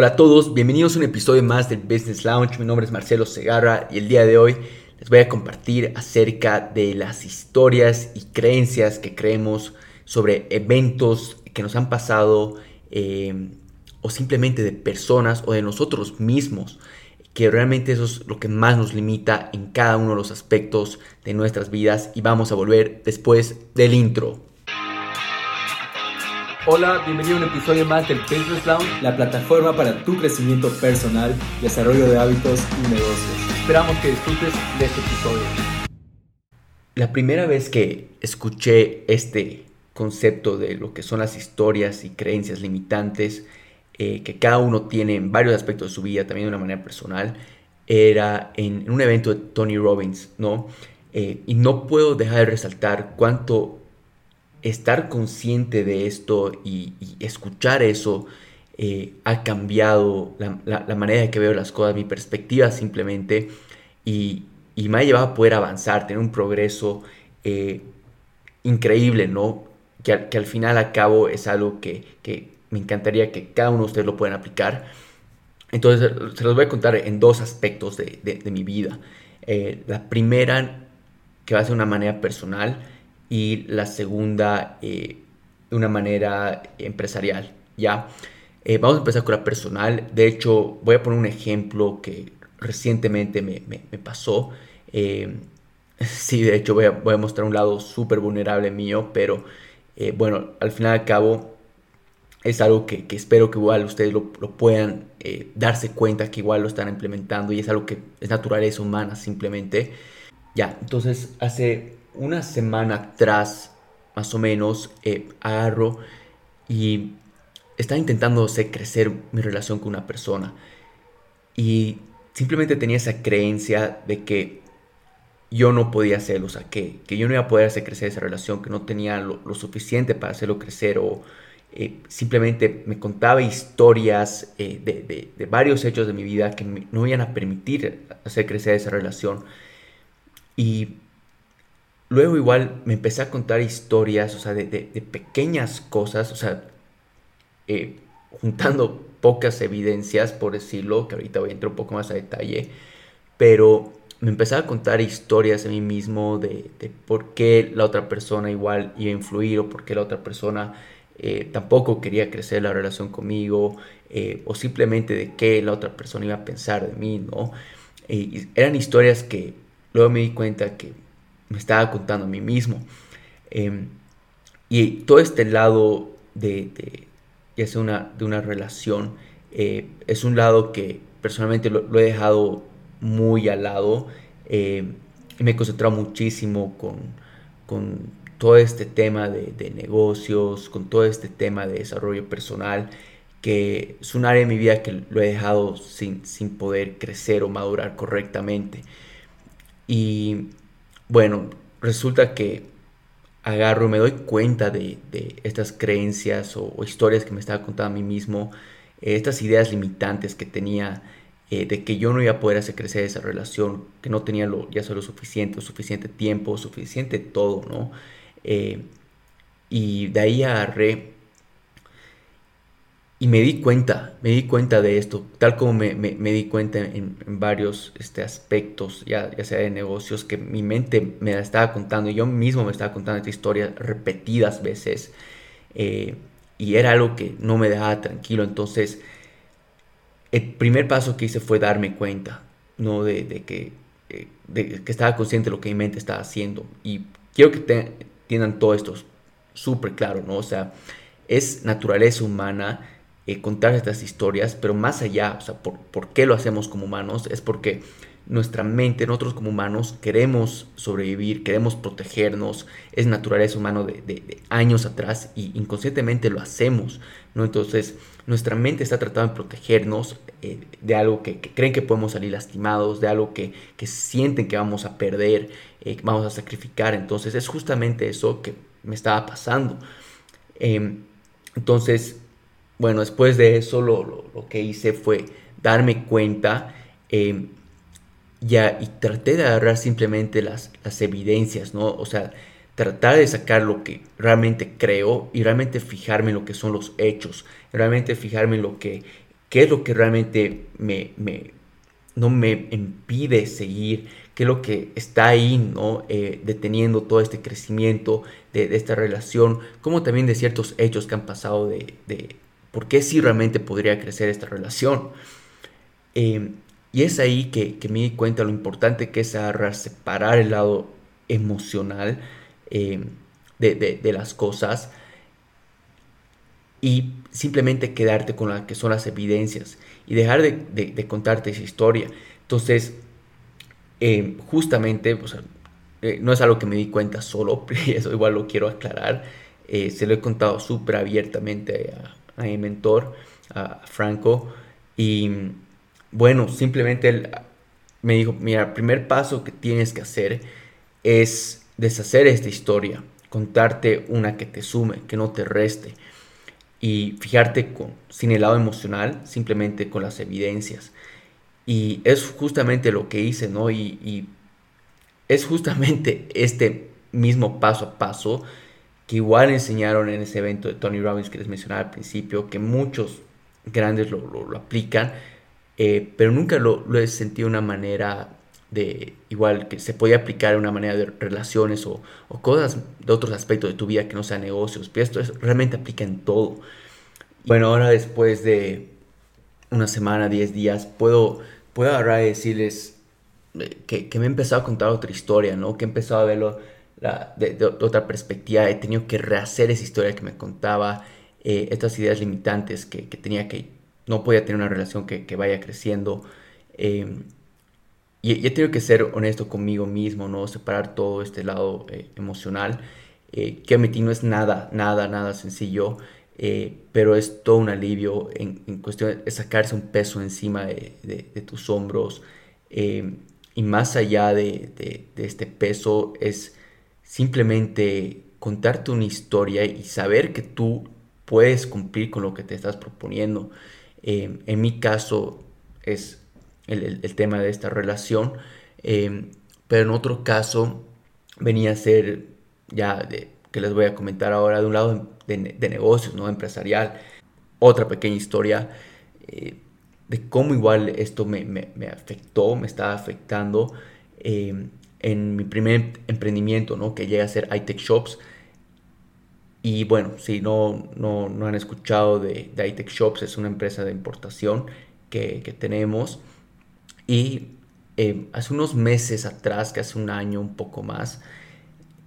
Hola a todos, bienvenidos a un episodio más del Business Lounge. Mi nombre es Marcelo Segarra y el día de hoy les voy a compartir acerca de las historias y creencias que creemos sobre eventos que nos han pasado eh, o simplemente de personas o de nosotros mismos, que realmente eso es lo que más nos limita en cada uno de los aspectos de nuestras vidas y vamos a volver después del intro. Hola, bienvenido a un episodio más del Business Lounge, la plataforma para tu crecimiento personal, desarrollo de hábitos y negocios. Esperamos que disfrutes de este episodio. La primera vez que escuché este concepto de lo que son las historias y creencias limitantes eh, que cada uno tiene en varios aspectos de su vida, también de una manera personal, era en, un evento de Tony Robbins, ¿no? Eh, y no puedo dejar de resaltar cuánto estar consciente de esto y, escuchar eso eh, ha cambiado la, manera de que veo las cosas, mi perspectiva simplemente, y, me ha llevado a poder avanzar, tener un progreso eh, increíble, ¿no? Que, al final a cabo es algo que, me encantaría que cada uno de ustedes lo puedan aplicar. Entonces, se los voy a contar en dos aspectos de, mi vida. Eh, la primera, que va a ser una manera personal, y la segunda eh, de una manera empresarial, ¿ya? Eh, vamos a empezar con la personal. De hecho, voy a poner un ejemplo que recientemente me, pasó. Eh, sí, de hecho voy a, mostrar un lado súper vulnerable mío, pero bueno, al final y al cabo es algo que, espero que igual ustedes lo, lo puedan darse cuenta que igual lo están implementando y es algo que es naturaleza humana simplemente. Ya, entonces hace una semana atrás, más o menos, eh, agarro y estaba intentando hacer crecer mi relación con una persona. Y simplemente tenía esa creencia de que yo no podía hacerlo, o sea, que, yo no iba a poder hacer crecer esa relación, que no tenía lo, suficiente para hacerlo crecer o eh, simplemente me contaba historias eh, de, de, varios hechos de mi vida que no iban a permitir hacer crecer esa relación. Y luego igual me empecé a contar historias, o sea, de, pequeñas cosas, o sea, eh, juntando pocas evidencias, por decirlo, que ahorita voy a entrar un poco más a detalle, pero me empecé a contar historias a mí mismo de, por qué la otra persona igual iba a influir o por qué la otra persona eh, tampoco quería crecer la relación conmigo eh, o simplemente de qué la otra persona iba a pensar de mí, ¿no? eran historias que luego me di cuenta que me estaba contando a mí mismo. Em, y todo este lado de, de una, de una relación eh, es un lado que personalmente lo, he dejado muy al lado em, me he concentrado muchísimo con, con todo este tema de, de, negocios, con todo este tema de desarrollo personal, que es un área de mi vida que lo he dejado sin, sin poder crecer o madurar correctamente. Y bueno, resulta que agarro, me doy cuenta de, estas creencias o, historias que me estaba contando a mí mismo, eh, estas ideas limitantes que tenía eh, de que yo no iba a poder hacer crecer esa relación, que no tenía lo, ya solo suficiente, suficiente tiempo, suficiente todo, ¿no? Eh, y de ahí agarré y me di cuenta, me di cuenta de esto, tal como me, di cuenta en, varios este, aspectos, ya, ya, sea de negocios, que mi mente me la estaba contando, y yo mismo me estaba contando esta historia repetidas veces, eh, y era algo que no me dejaba tranquilo. Entonces, el primer paso que hice fue darme cuenta, ¿no? De, que, eh, de que estaba consciente de lo que mi mente estaba haciendo. Y quiero que tengan todo esto súper claro, ¿no? O sea, es naturaleza humana eh, contar estas historias, pero más allá, o sea, por, qué lo hacemos como humanos? Es porque nuestra mente, nosotros como humanos, queremos sobrevivir, queremos protegernos, es naturaleza humana de, años atrás y inconscientemente lo hacemos, ¿no? Entonces, nuestra mente está tratando de protegernos eh, de algo que, creen que podemos salir lastimados, de algo que, sienten que vamos a perder, eh, que vamos a sacrificar. Entonces, es justamente eso que me estaba pasando. Em, entonces, bueno, después de eso lo, que hice fue darme cuenta em, ya, y traté de agarrar simplemente las, las evidencias, ¿no? O sea, tratar de sacar lo que realmente creo y realmente fijarme en lo que son los hechos, realmente fijarme en lo que qué es lo que realmente me, no me impide seguir, qué es lo que está ahí, ¿no? Eh, deteniendo todo este crecimiento de, esta relación, como también de ciertos hechos que han pasado de, de por qué sí realmente podría crecer esta relación. Eh, y es ahí que, me di cuenta lo importante que es separar el lado emocional eh, de, las cosas y simplemente quedarte con lo que son las evidencias y dejar de, contarte esa historia. Entonces, eh, justamente, eh, no es algo que me di cuenta solo, eso igual lo quiero aclarar. se lo he contado súper abiertamente a, a, mi mentor, a Franco, y bueno, simplemente él me dijo, mira, el primer paso que tienes que hacer es deshacer esta historia, contarte una que te sume, que no te reste y fijarte con, sin el lado emocional, simplemente con las evidencias. Y es justamente lo que hice, ¿no? Y, y es justamente este mismo paso a paso que igual enseñaron en ese evento de Tony Robbins que les mencionaba al principio, que muchos grandes lo, lo aplican eh, pero nunca lo, he sentido una manera de igual que se puede aplicar de una manera de relaciones o, cosas de otros aspectos de tu vida que no sean negocios, pero esto realmente aplica en todo. Bueno, ahora después de una semana, 10 días, puedo, puedo ahora decirles eh, que, me he empezado a contar otra historia, ¿no? Que he empezado a verlo de, otra perspectiva, he tenido que rehacer esa historia que me contaba, eh, estas ideas limitantes que, que tenía que no podía tener una relación que, vaya creciendo. Eh, y, he tenido que ser honesto conmigo mismo, ¿no? Separar todo este lado eh, emocional. Eh, que admití no es nada, nada, nada sencillo, pero es todo un alivio en, cuestión de sacarse un peso encima de, tus hombros. y más allá de, de este peso es simplemente contarte una historia y saber que tú puedes cumplir con lo que te estás proponiendo. Em, en mi caso es el, tema de esta relación, em, pero en otro caso venía a ser ya de, que les voy a comentar ahora de un lado de, negocios, ¿no? empresarial. Otra pequeña historia eh, de cómo igual esto me, afectó, me estaba afectando em, en mi primer emprendimiento, ¿no? que llega a ser iTech Shops y bueno, si no, no, han escuchado de, iTech Shops, es una empresa de importación que, tenemos. Y eh, hace unos meses atrás, que hace un año, un poco más,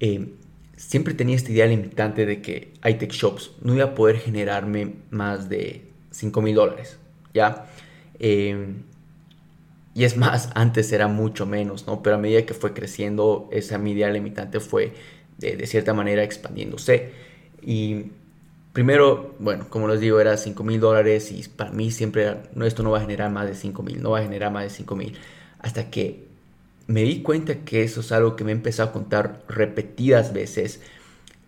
eh, siempre tenía esta idea limitante de que iTech Shops no iba a poder generarme más de 5 mil dólares, ¿ya? Eh, y es más, antes era mucho menos, ¿no? Pero a medida que fue creciendo, esa mi idea limitante fue de, de cierta manera expandiéndose. Y primero, bueno, como les digo, era 5 mil dólares y para mí siempre era, no, esto no va a generar más de 5 mil, no va a generar más de 5 mil. Hasta que me di cuenta que eso es algo que me he empezado a contar repetidas veces,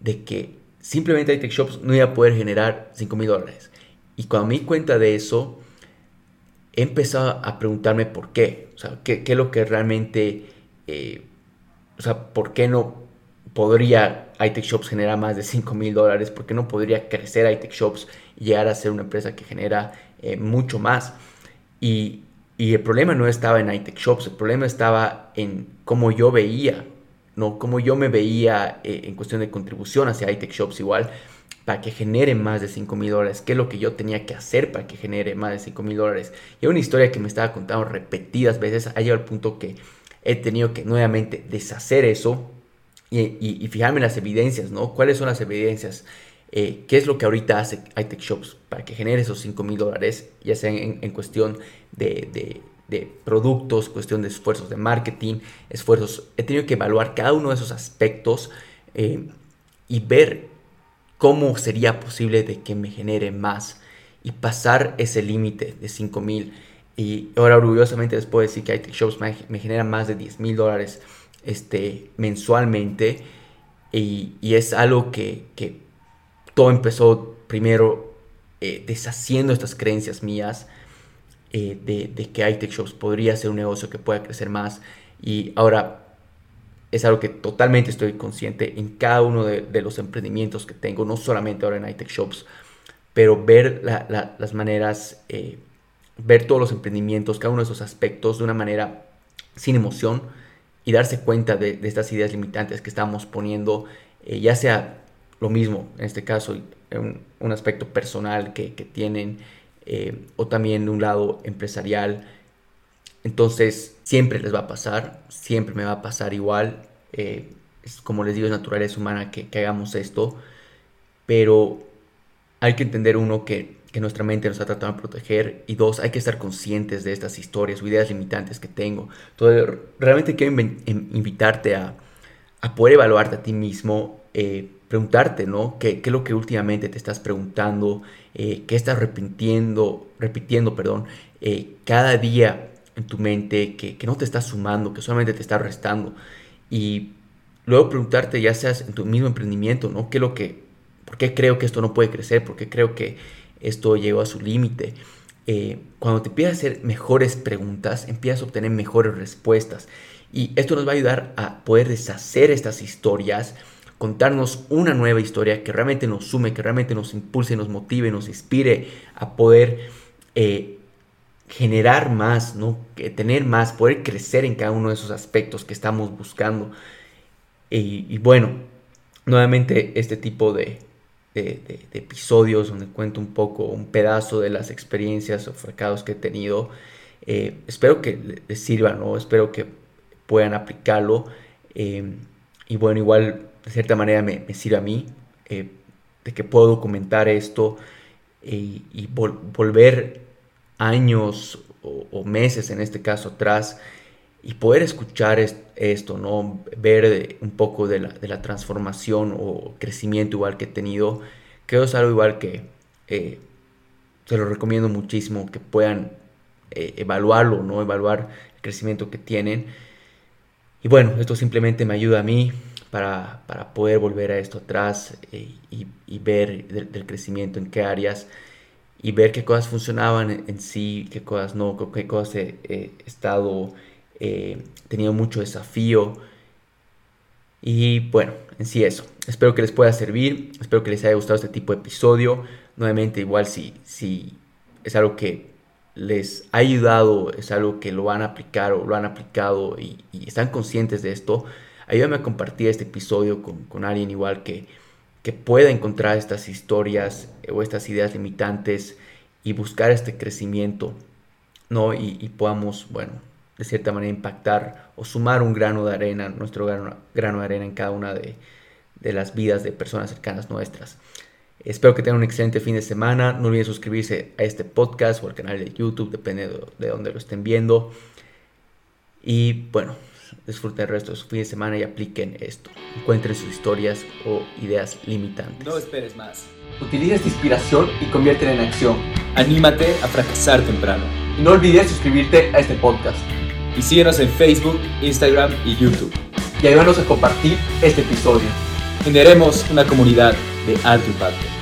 de que simplemente iTech Shops no iba a poder generar 5 mil dólares. Y cuando me di cuenta de eso, he empezado a preguntarme por qué. O sea, qué, qué es lo que realmente, eh, o sea, por qué no podría iTech Shops generar más de 5 mil dólares, porque no podría crecer iTech Shops y llegar a ser una empresa que genera eh, mucho más. Y, el problema no estaba en iTech Shops, el problema estaba en cómo yo veía, ¿no? Cómo yo me veía eh, en cuestión de contribución hacia iTech Shops igual, para que genere más de 5 mil dólares, qué es lo que yo tenía que hacer para que genere más de 5 mil dólares. Y una historia que me estaba contando repetidas veces, ha llegado al punto que he tenido que nuevamente deshacer eso y, fijarme en las evidencias, ¿no? ¿Cuáles son las evidencias? Eh, ¿Qué es lo que ahorita hace iTech Shops para que genere esos 5 mil dólares, ya sea en, cuestión de, productos, cuestión de esfuerzos de marketing, esfuerzos? He tenido que evaluar cada uno de esos aspectos eh, y ver cómo sería posible de que me genere más y pasar ese límite de 5 mil. Y ahora orgullosamente les puedo decir que iTech Shops me, genera más de 10 mil dólares este, mensualmente y, es algo que, todo empezó primero eh, deshaciendo estas creencias mías eh, de, que iTech Shops podría ser un negocio que pueda crecer más y ahora es algo que totalmente estoy consciente en cada uno de, los emprendimientos que tengo, no solamente ahora en iTech Shops, pero ver las maneras eh, ver todos los emprendimientos, cada uno de esos aspectos de una manera sin emoción y darse cuenta de, estas ideas limitantes que estamos poniendo, eh, ya sea lo mismo, en este caso, un, un aspecto personal que, que tienen, eh, o también de un lado empresarial. Entonces, siempre les va a pasar, siempre me va a pasar igual. Eh, es, como les digo, es naturaleza humana que, hagamos esto, pero hay que entender uno que que nuestra mente nos ha tratado de proteger y dos, hay que estar conscientes de estas historias o ideas limitantes que tengo. Entonces, realmente quiero invitarte a, a, poder evaluarte a ti mismo, eh, preguntarte, ¿no? ¿Qué, ¿Qué, es lo que últimamente te estás preguntando? Eh, ¿Qué estás repitiendo, repitiendo perdón, cada día en tu mente que, que no te está sumando, que solamente te está restando? Y luego preguntarte, ya seas en tu mismo emprendimiento, ¿no? ¿Qué lo que, ¿Por qué creo que esto no puede crecer? ¿Por qué creo que esto llegó a su límite. Eh, cuando te empiezas a hacer mejores preguntas, empiezas a obtener mejores respuestas. Y esto nos va a ayudar a poder deshacer estas historias, contarnos una nueva historia que realmente nos sume, que realmente nos impulse, nos motive, nos inspire a poder eh, generar más, ¿no? tener más, poder crecer en cada uno de esos aspectos que estamos buscando. y bueno, nuevamente este tipo de, episodios donde cuento un poco, un pedazo de las experiencias o fracasos que he tenido. Eh, espero que les sirva, ¿no? Espero que puedan aplicarlo. Eh, y bueno, igual de cierta manera me, sirve a mí, eh, de que puedo documentar esto y volver años o, meses en este caso atrás y poder escuchar esto, ¿no? Ver un poco de la, transformación o crecimiento igual que he tenido, creo es algo igual que eh, se lo recomiendo muchísimo que puedan eh, evaluarlo, ¿no? Evaluar el crecimiento que tienen. Y bueno, esto simplemente me ayuda a mí para, poder volver a esto atrás eh, y, ver del, crecimiento en qué áreas y ver qué cosas funcionaban en, sí, qué cosas no, qué cosas he estado eh, tenido mucho desafío. Y bueno, en sí eso. Espero que les pueda servir, espero que les haya gustado este tipo de episodio. Nuevamente, igual si, si es algo que les ha ayudado, es algo que lo van a aplicar o lo han aplicado y, están conscientes de esto, ayúdame a compartir este episodio con, alguien igual que, que pueda encontrar estas historias o estas ideas limitantes y buscar este crecimiento, ¿no? Y, podamos, bueno, de cierta manera impactar o sumar un grano de arena, nuestro grano, grano de arena en cada una de, las vidas de personas cercanas nuestras. Espero que tengan un excelente fin de semana. No olviden suscribirse a este podcast o al canal de YouTube, depende de, de donde lo estén viendo. Y bueno, disfruten el resto de su fin de semana y apliquen esto. Encuentren sus historias o ideas limitantes. No esperes más. Utiliza esta inspiración y conviértela en acción. Anímate a fracasar temprano. Y no olvides suscribirte a este podcast y síguenos en Facebook, Instagram y YouTube. Y ayúdanos a compartir este episodio. Generemos una comunidad de alto impacto.